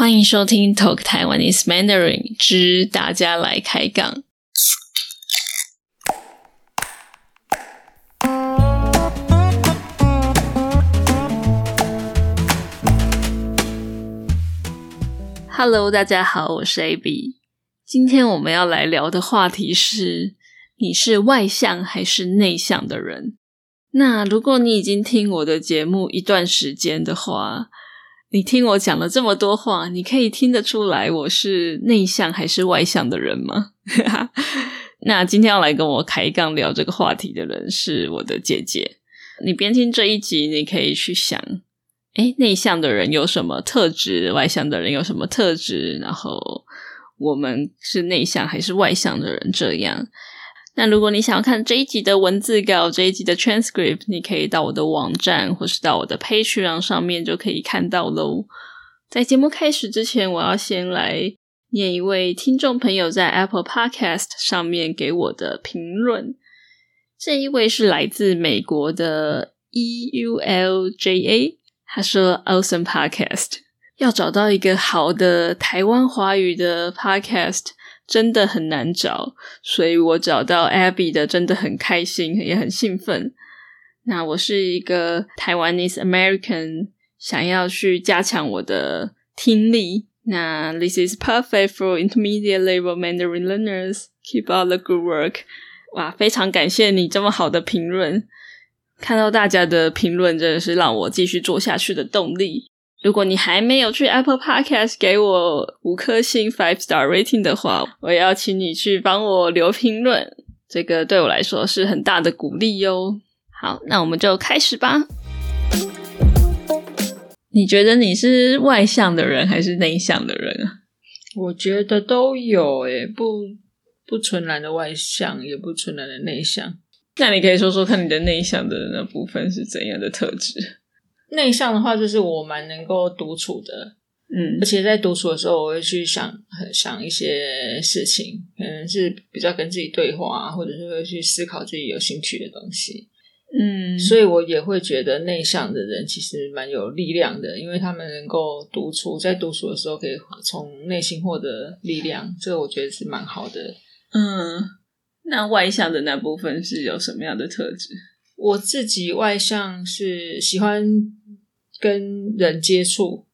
欢迎收听 Talk Taiwanese Mandarin 之大家来开杠。Hello，大家好，我是 AB。今天我们要来聊的话题是：你是外向还是内向的人？那如果你已经听我的节目一段时间的话，你听我讲了这么多话，你可以听得出来我是内向还是外向的人吗？那今天要来跟我开杠聊这个话题的人是我的姐姐。你边听这一集，你可以去想。哎，内向的人有什么特质？外向的人有什么特质？然后我们是内向还是外向的人？这样。那如果你想要看这一集的文字稿、这一集的 transcript，你可以到我的网站或是到我的 Patreon 上面就可以看到喽。在节目开始之前，我要先来念一位听众朋友在 Apple Podcast 上面给我的评论。这一位是来自美国的 E U L J A。他说：“Awesome podcast，要找到一个好的台湾华语的 podcast 真的很难找，所以我找到 Abby 的真的很开心，也很兴奋。那我是一个台湾 ese American，想要去加强我的听力。那 This is perfect for intermediate level Mandarin learners. Keep up the good work。哇，非常感谢你这么好的评论。”看到大家的评论，真的是让我继续做下去的动力。如果你还没有去 Apple Podcast 给我五颗星 five star rating 的话，我要请你去帮我留评论，这个对我来说是很大的鼓励哟。好，那我们就开始吧。你觉得你是外向的人还是内向的人啊？我觉得都有诶，不不纯然的外向，也不纯然的内向。那你可以说说看你的内向的那部分是怎样的特质？内向的话，就是我蛮能够独处的，嗯，而且在独处的时候，我会去想想一些事情，可能是比较跟自己对话，或者是会去思考自己有兴趣的东西，嗯，所以我也会觉得内向的人其实蛮有力量的，因为他们能够独处，在独处的时候可以从内心获得力量，这个我觉得是蛮好的，嗯。那外向的那部分是有什么样的特质？我自己外向是喜欢跟人接触，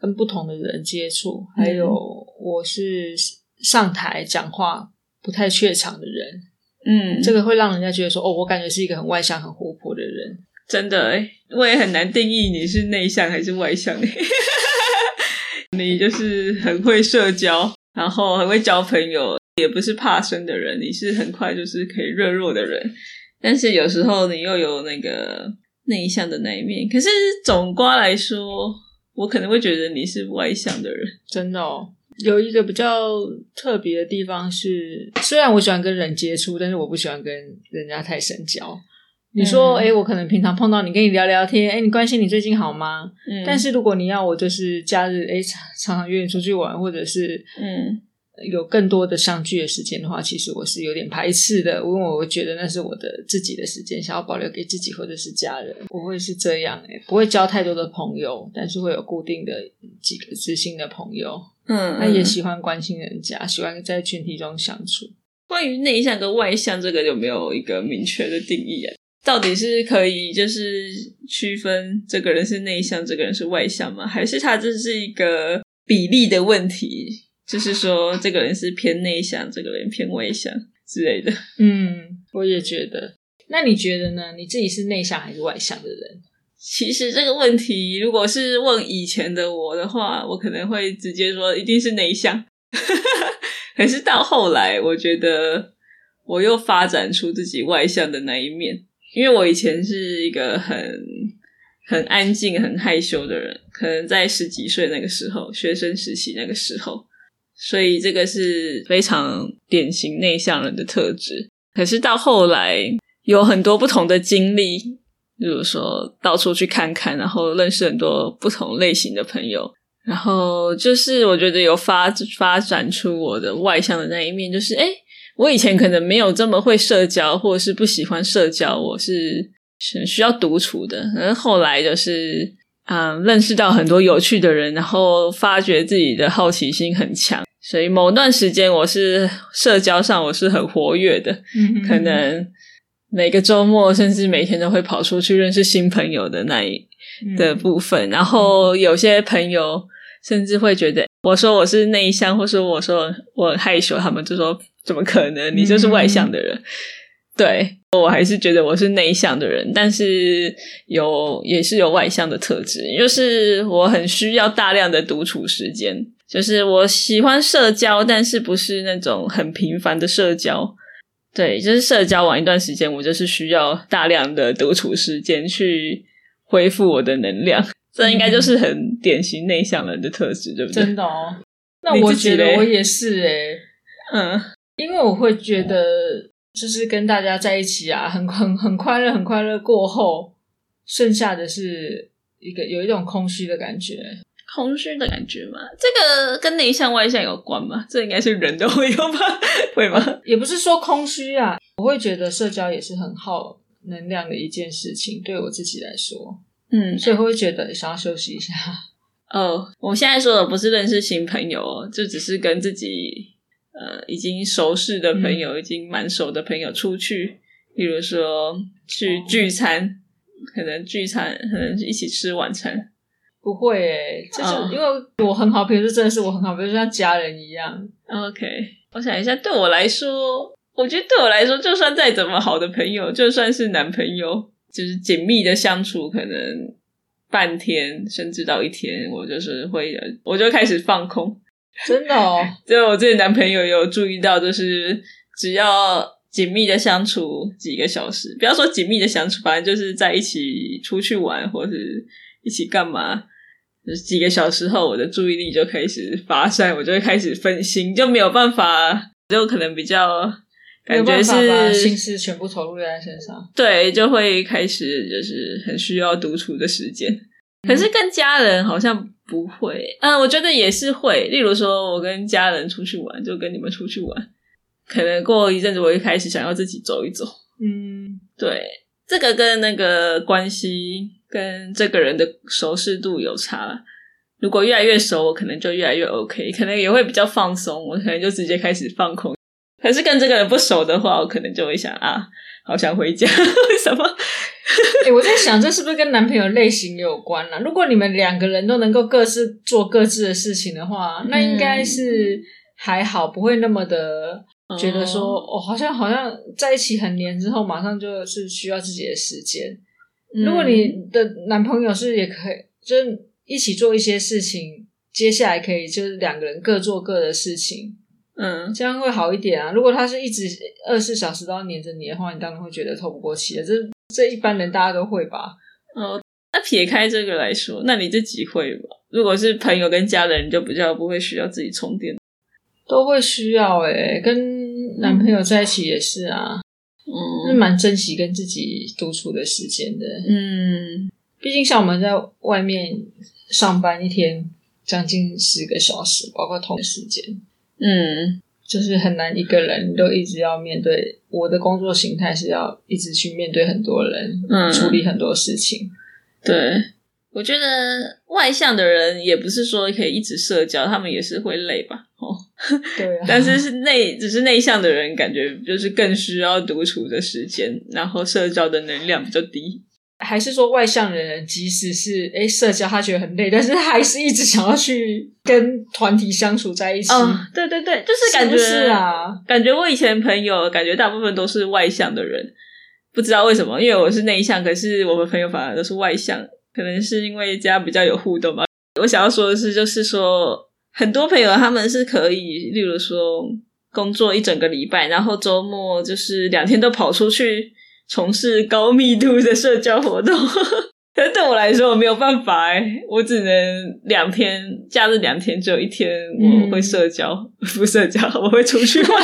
跟不同的人接触，还有我是上台讲话不太怯场的人。嗯，这个会让人家觉得说，哦，我感觉是一个很外向、很活泼的人。真的，哎，我也很难定义你是内向还是外向。你就是很会社交，然后很会交朋友。也不是怕生的人，你是很快就是可以热络的人，但是有时候你又有那个内向的那一面。可是总瓜来说，我可能会觉得你是外向的人。真的哦，有一个比较特别的地方是，虽然我喜欢跟人接触，但是我不喜欢跟人家太深交。你说，哎，我可能平常碰到你，跟你聊聊天，哎，你关心你最近好吗？嗯。但是如果你要我就是假日，哎，常常约你出去玩，或者是嗯。有更多的相聚的时间的话，其实我是有点排斥的，因为我觉得那是我的自己的时间，想要保留给自己或者是家人。我会是这样诶，不会交太多的朋友，但是会有固定的几个知心的朋友。嗯，那也喜欢关心人家，喜欢在群体中相处。关于内向跟外向这个有没有一个明确的定义啊？到底是可以就是区分这个人是内向，这个人是外向吗？还是他这是一个比例的问题？就是说，这个人是偏内向，这个人偏外向之类的。嗯，我也觉得。那你觉得呢？你自己是内向还是外向的人？其实这个问题，如果是问以前的我的话，我可能会直接说一定是内向。可是到后来，我觉得我又发展出自己外向的那一面，因为我以前是一个很很安静、很害羞的人，可能在十几岁那个时候，学生时期那个时候。所以这个是非常典型内向人的特质。可是到后来有很多不同的经历，比如说到处去看看，然后认识很多不同类型的朋友，然后就是我觉得有发发展出我的外向的那一面。就是哎，我以前可能没有这么会社交，或者是不喜欢社交，我是是需要独处的。然后后来就是嗯，认识到很多有趣的人，然后发觉自己的好奇心很强，所以某段时间我是社交上我是很活跃的，嗯可能每个周末甚至每天都会跑出去认识新朋友的那一嗯。的部分，然后有些朋友甚至会觉得我说我是内向，或是我说我很害羞，他们就说怎么可能，你就是外向的人。对我还是觉得我是内向的人，但是有也是有外向的特质，就是我很需要大量的独处时间，就是我喜欢社交，但是不是那种很频繁的社交。对，就是社交完一段时间，我就是需要大量的独处时间去恢复我的能量。这应该就是很典型内向人的特质，对不对？真的哦。那我觉得我也是诶、嗯因为我会觉得，就是跟大家在一起啊，很很很快乐，很快乐过后，剩下的是一个有一种空虚的感觉。空虚的感觉嘛，这个跟内向外向有关吗？这应该是人都会有吧？会吗？也不是说空虚啊，我会觉得社交也是很耗能量的一件事情，对我自己来说，嗯，所以会觉得想要休息一下。哦，我现在说的不是认识新朋友哦，就只是跟自己呃已经熟识的朋友，已经蛮熟的朋友出去，比如说去聚餐，可能聚餐，可能一起吃晚餐。不会诶、这就、是因为我很好，比如说真的是我很好，比如说像家人一样。OK，我想一下，对我来说，我觉得对我来说，就算再怎么好的朋友，就算是男朋友，就是紧密的相处，可能半天甚至到一天，我就是会，我就开始放空。真的哦，就我自己男朋友有注意到，就是只要紧密的相处几个小时，不要说紧密的相处，反正就是在一起出去玩或是一起干嘛，就是几个小时后，我的注意力就开始发散，我就会开始分心，就没有办法，就可能比较感觉办法把心。思全部投入在身上。对，就会开始就是很需要独处的时间。可是跟家人好像不会，嗯，我觉得也是会。例如说，我跟家人出去玩，就跟你们出去玩，可能过一阵子，我就开始想要自己走一走。嗯，对，这个跟那个关系跟这个人的熟识度有差。如果越来越熟，我可能就越来越 OK，可能也会比较放松，我可能就直接开始放空。可是跟这个人不熟的话，我可能就会想啊，好想回家，为什么？哎、我在想，这是不是跟男朋友类型有关呢、如果你们两个人都能够各自做各自的事情的话，那应该是还好，不会那么的觉得说，哦好像好像在一起很黏之后，马上就是需要自己的时间。嗯如果你的男朋友是也可以，就是一起做一些事情，接下来可以就是两个人各做各的事情，嗯这样会好一点啊。如果他是一直二十四小时都要黏着你的话，你当然会觉得透不过气的。这这一般人大家都会吧？哦，那撇开这个来说，那你自己会吧？如果是朋友跟家人，你就比较不会需要自己充电。都会需要诶、跟男朋友在一起也是啊，是嗯蛮珍惜跟自己独处的时间的。嗯。毕竟像我们在外面上班一天将近十个小时，包括同的时间，嗯。就是很难一个人都一直要面对。我的工作形态是要一直去面对很多人，嗯，处理很多事情。对，我觉得外向的人也不是说可以一直社交，他们也是会累吧。哦，对啊，但是是内只是内向的人，感觉就是更需要独处的时间，然后社交的能量比较低。还是说外向的人，即使是诶社交他觉得很累，但是他还是一直想要去跟团体相处在一起。哦，对对对，就是感觉是是啊，感觉我以前朋友，感觉大部分都是外向的人，不知道为什么，因为我是内向，可是我们朋友反而都是外向，可能是因为这样比较有互动吧。我想要说的是，就是说很多朋友他们是可以，例如说工作一整个礼拜，然后周末就是两天都跑出去从事高密度的社交活动。但对我来说，我没有办法哎，我只能两天，假日两天，只有一天我会社交，不社交，我会出去玩，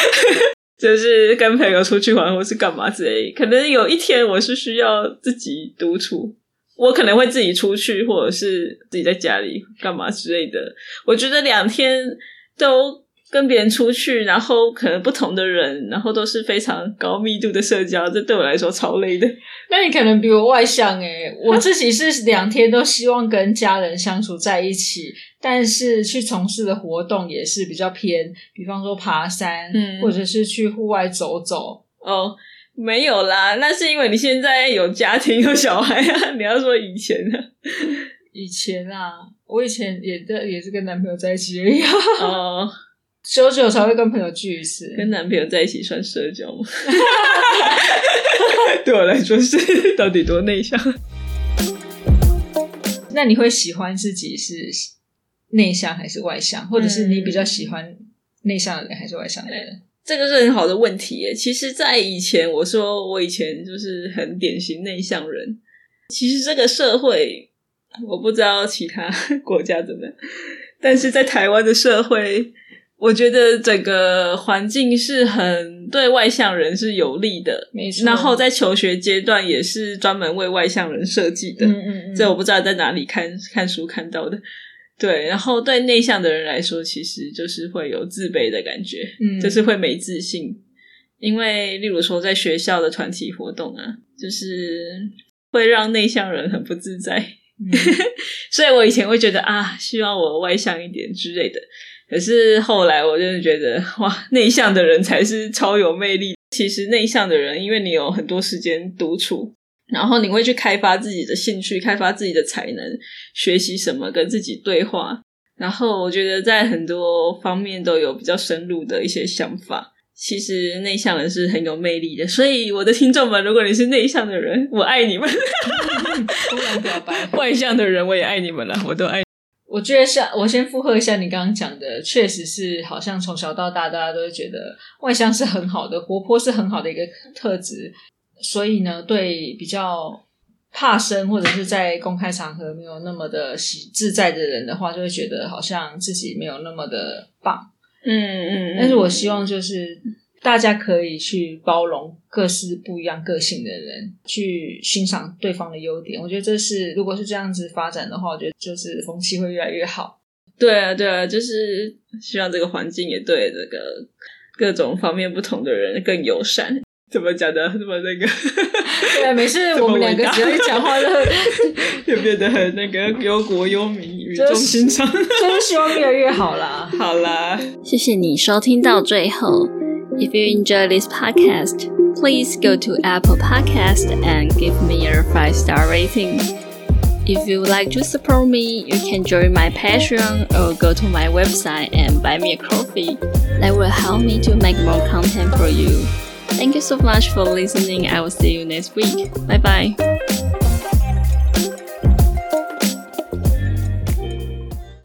就是跟朋友出去玩，或是干嘛之类。可能有一天我是需要自己独处，我可能会自己出去，或者是自己在家里干嘛之类的。我觉得两天都跟别人出去，然后可能不同的人，然后都是非常高密度的社交，这对我来说超累的。那你可能比我外向诶，我自己是两天都希望跟家人相处在一起，但是去从事的活动也是比较偏，比方说爬山，嗯或者是去户外走走。哦，没有啦，那是因为你现在有家庭有小孩啊。你要说以前呢？以前啊，我以前也在也是跟男朋友在一起而已、啊，哦，久久才会跟朋友聚一次。跟男朋友在一起算社交吗？对我来说是到底多内向？那你会喜欢自己是内向还是外向，或者是你比较喜嗯欢内向的人还是外向的人？这个是很好的问题耶。其实，在以前，我说我以前就是很典型内向人。其实这个社会，我不知道其他 国家怎么样，但是在台湾的社会，我觉得整个环境是很对外向人是有利的。没错然后在求学阶段也是专门为外向人设计的。嗯嗯嗯，这我不知道在哪里看看书看到的。对，然后对内向的人来说，其实就是会有自卑的感觉，嗯就是会没自信。因为例如说在学校的团体活动啊，就是会让内向人很不自在。嗯所以我以前会觉得啊，希望我外向一点之类的。可是后来我真的觉得，哇，内向的人才是超有魅力。其实内向的人，因为你有很多时间独处，然后你会去开发自己的兴趣，开发自己的才能，学习什么，跟自己对话。然后我觉得在很多方面都有比较深入的一些想法。其实内向人是很有魅力的，所以我的听众们，如果你是内向的人，我爱你们；突然表白。外向的人，我也爱你们了，我都爱。我觉得像我先附和一下你刚刚讲的，确实是好像从小到大大家都会觉得外向是很好的，活泼是很好的一个特质，所以呢，对比较怕生或者是在公开场合没有那么的喜自在的人的话，就会觉得好像自己没有那么的棒。嗯嗯，但是我希望就是大家可以去包容各式不一样个性的人，去欣赏对方的优点。我觉得这是如果是这样子发展的话，我觉得就是风气会越来越好。对啊对啊，就是希望这个环境也对这个各种方面不同的人更友善。怎么讲的这么那个？对啊，每次这么我们两个伟大只要一讲话，就就变得很那个忧国忧民、语重就是心长。就是希望越来越好啦。好啦，谢谢你收听到最后。If you enjoy this podcast, please go to Apple Podcast and give me a five star rating. If you would like to support me, you can join my Patreon or go to my website and buy me a coffee. That will help me to make more content for you. Thank you so much for listening. I will see you next week. Bye bye.